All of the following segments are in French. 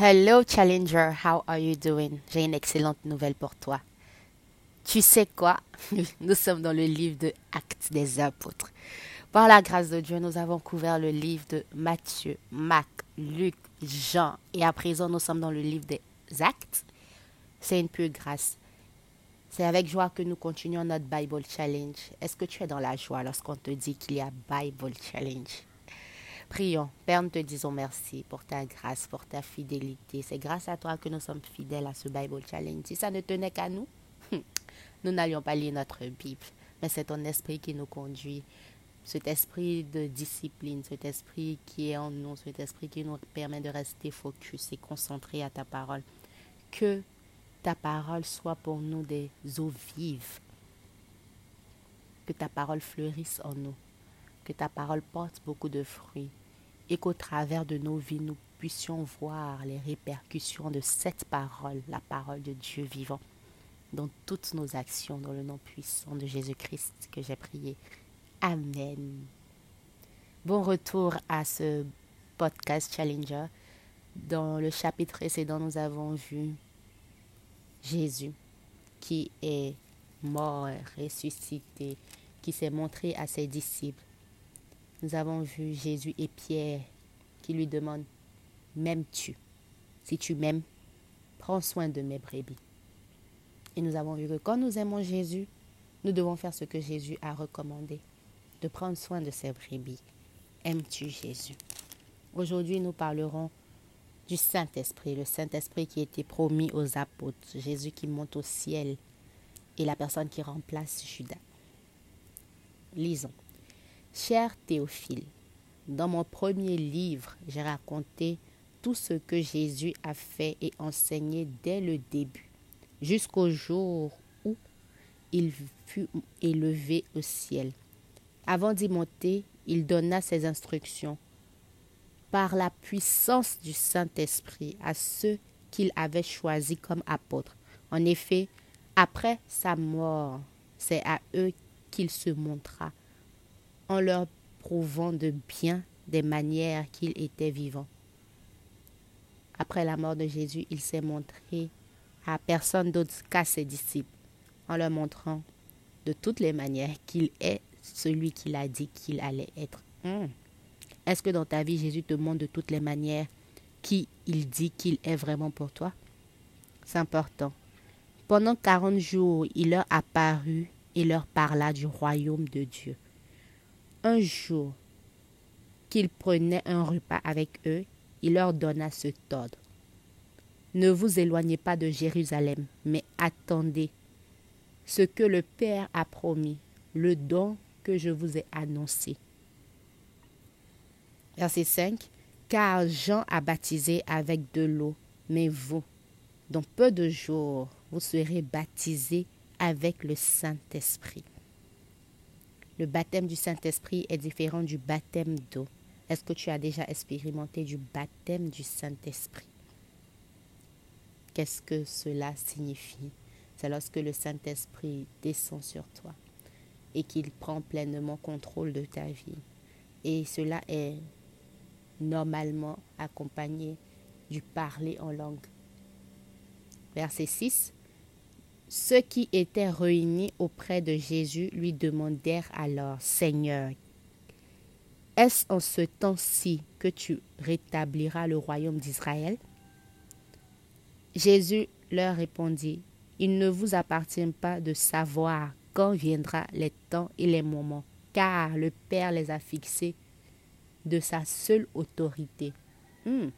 Hello Challenger, how are you doing? J'ai une excellente nouvelle pour toi. Tu sais quoi? Nous sommes dans le livre de Actes des Apôtres. Par la grâce de Dieu, nous avons couvert le livre de Matthieu, Marc, Luc, Jean et à présent nous sommes dans le livre des Actes. C'est une pure grâce. C'est avec joie que nous continuons notre Bible Challenge. Est-ce que tu es dans la joie lorsqu'on te dit qu'il y a Bible Challenge? Prions. Père, nous te disons merci pour ta grâce, pour ta fidélité. C'est grâce à toi que nous sommes fidèles à ce Bible Challenge. Si ça ne tenait qu'à nous, nous n'allions pas lire notre Bible. Mais c'est ton esprit qui nous conduit. Cet esprit de discipline, cet esprit qui est en nous, cet esprit qui nous permet de rester focus et concentré à ta parole. Que ta parole soit pour nous des eaux vives. Que ta parole fleurisse en nous. Que ta parole porte beaucoup de fruits et qu'au travers de nos vies, nous puissions voir les répercussions de cette parole, la parole de Dieu vivant, dans toutes nos actions, dans le nom puissant de Jésus-Christ que j'ai prié. Amen. Bon retour à ce podcast Challenger. Dans le chapitre précédent, nous avons vu Jésus qui est mort, ressuscité, qui s'est montré à ses disciples nous avons vu Jésus et Pierre qui lui demandent M'aimes-tu? Si tu m'aimes, prends soin de mes brebis. Et nous avons vu que quand nous aimons Jésus, nous devons faire ce que Jésus a recommandé, de prendre soin de ses brebis. Aimes-tu Jésus? Aujourd'hui, nous parlerons du Saint-Esprit, le Saint-Esprit qui été promis aux apôtres, Jésus qui monte au ciel et la personne qui remplace Judas. Lisons. Cher Théophile, dans mon premier livre, j'ai raconté tout ce que Jésus a fait et enseigné dès le début, jusqu'au jour où il fut élevé au ciel. Avant d'y monter, il donna ses instructions par la puissance du Saint-Esprit à ceux qu'il avait choisis comme apôtres. En effet, après sa mort, c'est à eux qu'il se montra en leur prouvant de bien des manières qu'il était vivant. Après la mort de Jésus, il s'est montré à personne d'autre qu'à ses disciples, en leur montrant de toutes les manières qu'il est celui qu'il a dit qu'il allait être. Hmm. Est-ce que dans ta vie, Jésus te montre de toutes les manières qui il dit qu'il est vraiment pour toi? C'est important. Pendant quarante jours, il leur apparut et leur parla du royaume de Dieu. Un jour qu'il prenait un repas avec eux, il leur donna ce ordre. Ne vous éloignez pas de Jérusalem, mais attendez ce que le Père a promis, le don que je vous ai annoncé. Verset 5. Car Jean a baptisé avec de l'eau, mais vous, dans peu de jours, vous serez baptisés avec le Saint-Esprit. Le baptême du Saint-Esprit est différent du baptême d'eau. Est-ce que tu as déjà expérimenté du baptême du Saint-Esprit? Qu'est-ce que cela signifie? C'est lorsque le Saint-Esprit descend sur toi et qu'il prend pleinement contrôle de ta vie. Et cela est normalement accompagné du parler en langue. Verset 6. Ceux qui étaient réunis auprès de Jésus lui demandèrent alors, Seigneur, est-ce en ce temps-ci que tu rétabliras le royaume d'Israël? Jésus leur répondit, Il ne vous appartient pas de savoir quand viendra les temps et les moments, car le Père les a fixés de sa seule autorité. Hmm.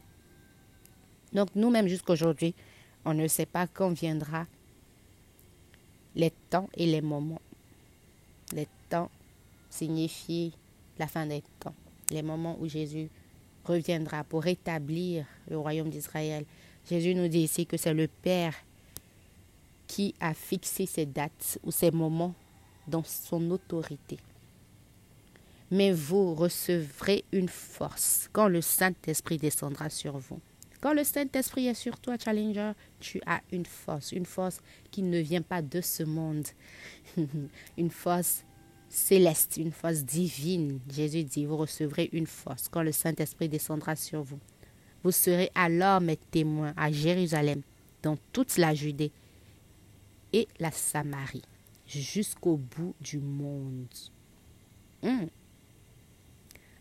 Donc nous-mêmes jusqu'aujourd'hui, on ne sait pas quand viendra les temps et les moments. Les temps signifient la fin des temps, les moments où Jésus reviendra pour rétablir le royaume d'Israël. Jésus nous dit ici que c'est le Père qui a fixé ces dates ou ces moments dans son autorité. Mais vous recevrez une force quand le Saint-Esprit descendra sur vous. Quand le Saint-Esprit est sur toi, Challenger, tu as une force, une force qui ne vient pas de ce monde, une force céleste, une force divine. Jésus dit, vous recevrez une force quand le Saint-Esprit descendra sur vous. Vous serez alors mes témoins à Jérusalem, dans toute la Judée et la Samarie, jusqu'au bout du monde. Hmm.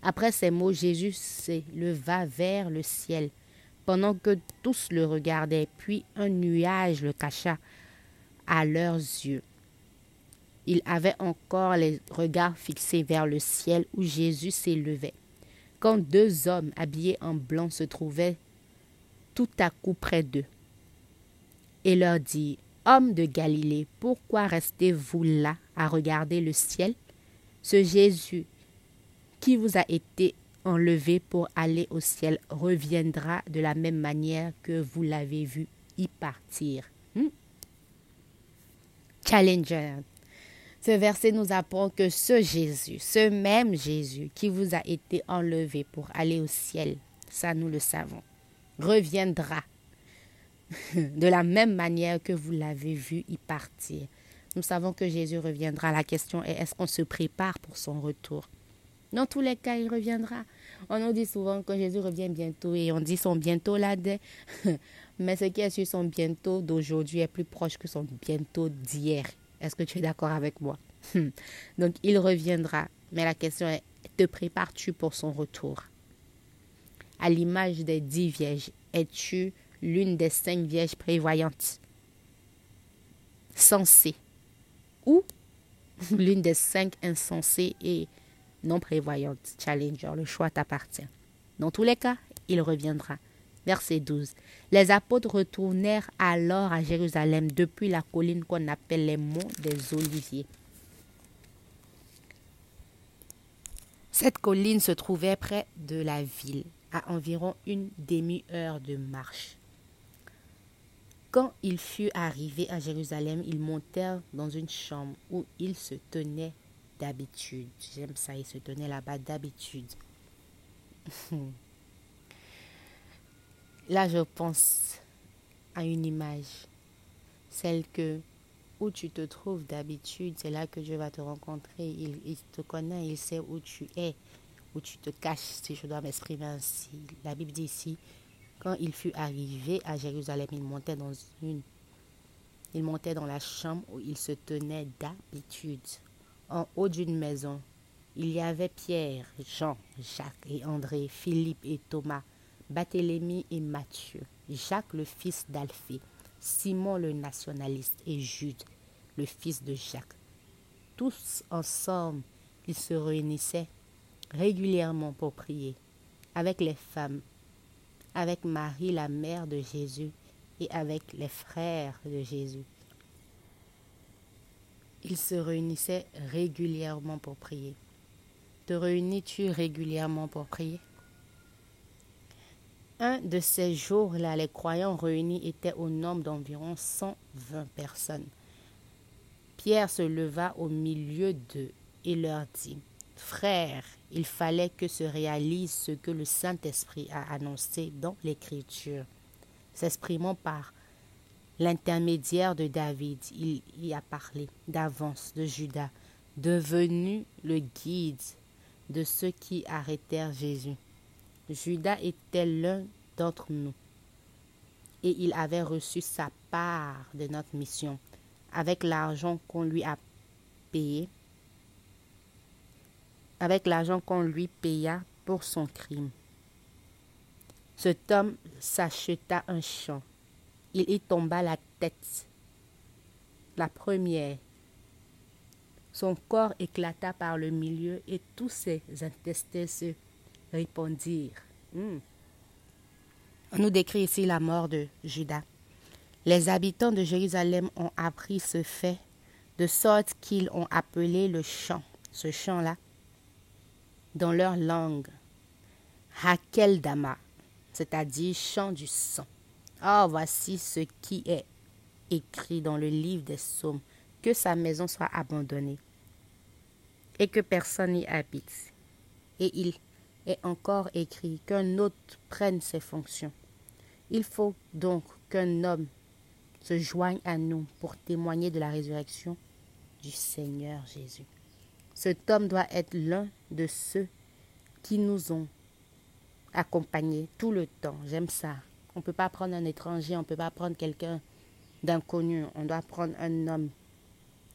Après ces mots, Jésus s'éleva vers le ciel, pendant que tous le regardaient, puis un nuage le cacha à leurs yeux. Il avait encore les regards fixés vers le ciel où Jésus s'élevait, quand deux hommes habillés en blanc se trouvaient tout à coup près d'eux, et leur dit Hommes de Galilée, pourquoi restez-vous là à regarder le ciel? Ce Jésus qui vous a été enlevé pour aller au ciel reviendra de la même manière que vous l'avez vu y partir. Hmm? Challenger. Ce verset nous apprend que ce Jésus, ce même Jésus qui vous a été enlevé pour aller au ciel, ça nous le savons, reviendra de la même manière que vous l'avez vu y partir. Nous savons que Jésus reviendra. La question est est-ce qu'on se prépare pour son retour? Dans tous les cas, il reviendra. On nous dit souvent que Jésus revient bientôt et on dit son bientôt là Mais ce qui est sur son bientôt d'aujourd'hui est plus proche que son bientôt d'hier. Est-ce que tu es d'accord avec moi? Donc il reviendra. Mais la question est, te prépares-tu pour son retour? À l'image des dix vierges, es-tu l'une des cinq vierges prévoyantes? Sensées Ou l'une des cinq insensées et non prévoyante, Challenger, le choix t'appartient. Dans tous les cas, il reviendra. Verset 12. Les apôtres retournèrent alors à Jérusalem depuis la colline qu'on appelle les monts des Oliviers. Cette colline se trouvait près de la ville, à environ une demi-heure de marche. Quand il fut arrivé à Jérusalem, ils montèrent dans une chambre où il se tenait d'habitude. J'aime ça, il se tenait là-bas d'habitude. Là, je pense à une image, celle que où tu te trouves d'habitude, c'est là que Dieu va te rencontrer. Il, te connaît, il sait où tu es, où tu te caches, si je dois m'exprimer ainsi. La Bible dit ici, quand il fut arrivé à Jérusalem, il montait dans une, il montait dans la chambre où il se tenait d'habitude en haut d'une maison. Il y avait Pierre, Jean, Jacques et André, Philippe et Thomas, Barthélemy et Matthieu, Jacques le fils d'Alphée, Simon le nationaliste et Jude, le fils de Jacques. Tous ensemble, ils se réunissaient régulièrement pour prier, avec les femmes, avec Marie la mère de Jésus et avec les frères de Jésus. Ils se réunissaient régulièrement pour prier. Te réunis-tu régulièrement pour prier? Un de ces jours-là, les croyants réunis étaient au nombre d'environ 120 personnes. Pierre se leva au milieu d'eux et leur dit, Frères, il fallait que se réalise ce que le Saint-Esprit a annoncé dans l'Écriture, s'exprimant par l'intermédiaire de David, il y a parlé d'avance de Judas, devenu le guide de ceux qui arrêtèrent Jésus. Judas était l'un d'entre nous et il avait reçu sa part de notre mission avec l'argent qu'on lui a payé, avec l'argent qu'on lui paya pour son crime. Cet homme s'acheta un champ il y tomba la tête. La première. Son corps éclata par le milieu et tous ses intestins se répandirent. Hmm. On nous décrit ici la mort de Judas. Les habitants de Jérusalem ont appris ce fait, de sorte qu'ils ont appelé le chant, ce chant-là, dans leur langue, Hakeldama, c'est-à-dire chant du sang. Ah, voici ce qui est écrit dans le livre des psaumes, que sa maison soit abandonnée et que personne n'y habite. Et il est encore écrit qu'un autre prenne ses fonctions. Il faut donc qu'un homme se joigne à nous pour témoigner de la résurrection du Seigneur Jésus. Cet homme doit être l'un de ceux qui nous ont accompagner tout le temps. J'aime ça. On ne peut pas prendre un étranger, on ne peut pas prendre quelqu'un d'inconnu. On doit prendre un homme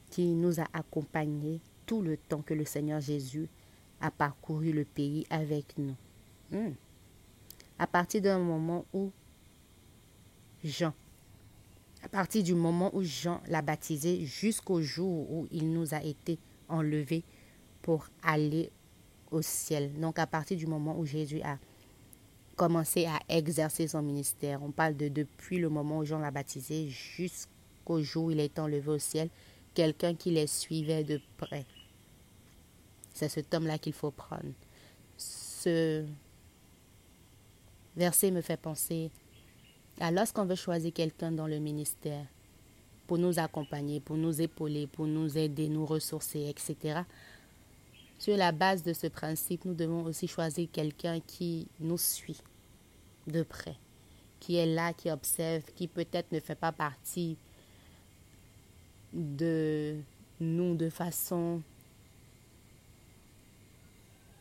qui nous a accompagnés tout le temps que le Seigneur Jésus a parcouru le pays avec nous. Hmm. À partir d'un moment où Jean, à partir du moment où Jean l'a baptisé jusqu'au jour où il nous a été enlevé pour aller au ciel. Donc à partir du moment où Jésus a commencé à exercer son ministère, on parle de depuis le moment où Jean l'a baptisé jusqu'au jour où il est enlevé au ciel, quelqu'un qui les suivait de près. C'est cet homme-là qu'il faut prendre. Ce verset me fait penser à lorsqu'on veut choisir quelqu'un dans le ministère pour nous accompagner, pour nous épauler, pour nous aider, nous ressourcer, etc. Sur la base de ce principe, nous devons aussi choisir quelqu'un qui nous suit de près, qui est là, qui observe, qui peut-être ne fait pas partie de nous de façon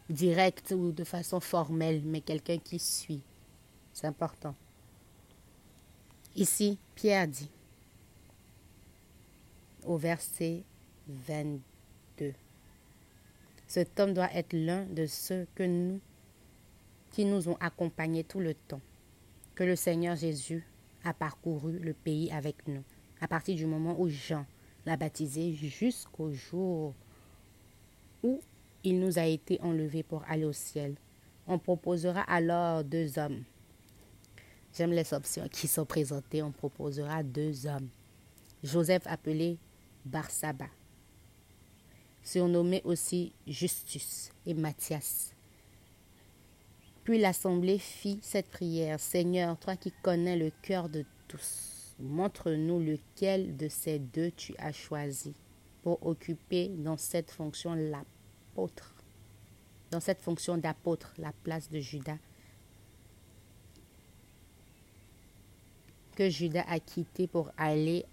directe ou de façon formelle, mais quelqu'un qui suit. C'est important. Ici, Pierre dit au verset 22. Cet homme doit être l'un de ceux que nous, qui nous ont accompagnés tout le temps, que le Seigneur Jésus a parcouru le pays avec nous, à partir du moment où Jean l'a baptisé jusqu'au jour où il nous a été enlevé pour aller au ciel. On proposera alors deux hommes. J'aime les options qui sont présentées. On proposera deux hommes. Joseph appelé Barsaba, surnommé aussi Justus et Matthias. Puis l'assemblée fit cette prière. Seigneur, toi qui connais le cœur de tous, montre-nous lequel de ces deux tu as choisi pour occuper dans cette fonction l'apôtre, dans cette fonction d'apôtre, la place de Judas. que Judas a quitté pour aller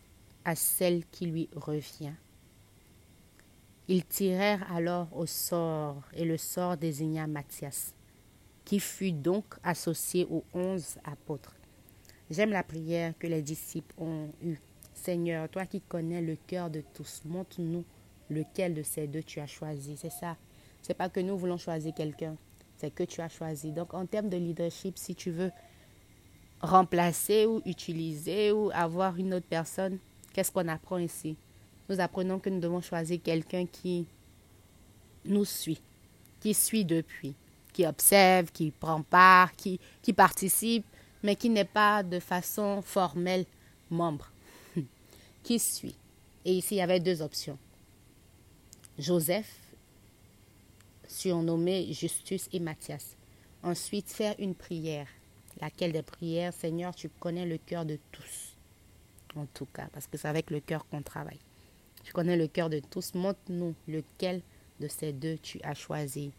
à celle qui lui revient. Ils tirèrent alors au sort, et le sort désigna Matthias, qui fut donc associé aux onze apôtres. J'aime la prière que les disciples ont eue. Seigneur, toi qui connais le cœur de tous, montre-nous lequel de ces deux tu as choisi. C'est ça. C'est pas que nous voulons choisir quelqu'un, c'est que tu as choisi. Donc en termes de leadership, si tu veux remplacer ou utiliser ou avoir une autre personne, Qu'est-ce qu'on apprend ici? Nous apprenons que nous devons choisir quelqu'un qui nous suit, qui suit depuis, qui observe, qui prend part, qui, participe, mais qui n'est pas de façon formelle membre, qui suit. Et ici, il y avait deux options. Joseph, surnommé Justus et Matthias. Ensuite, faire une prière. Laquelle des prières, Seigneur, tu connais le cœur de tous en tout cas, parce que c'est avec le cœur qu'on travaille. Tu connais le cœur de tous. Montre-nous lequel de ces deux tu as choisi.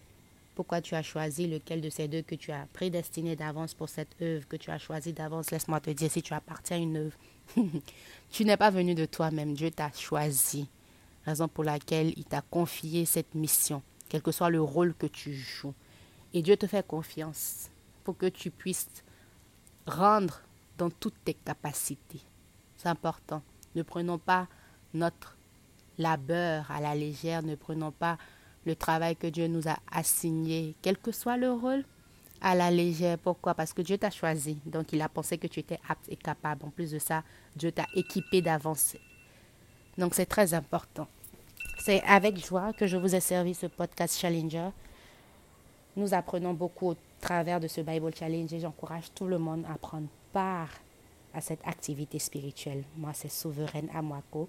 Pourquoi tu as choisi lequel de ces deux que tu as prédestiné d'avance pour cette œuvre, que tu as choisi d'avance? Laisse-moi te dire si tu appartiens à une œuvre. tu n'es pas venu de toi-même. Dieu t'a choisi. Raison pour laquelle il t'a confié cette mission, quel que soit le rôle que tu joues. Et Dieu te fait confiance pour que tu puisses rendre dans toutes tes capacités. C'est important. Ne prenons pas notre labeur à la légère, ne prenons pas le travail que Dieu nous a assigné, quel que soit le rôle, à la légère. Pourquoi? Parce que Dieu t'a choisi. Donc il a pensé que tu étais apte et capable. En plus de ça, Dieu t'a équipé d'avancer. Donc c'est très important. C'est avec joie que je vous ai servi ce podcast Challenger. Nous apprenons beaucoup au travers de ce Bible Challenge et j'encourage tout le monde à prendre part à cette activité spirituelle. Moi, c'est Souveraine Amwako.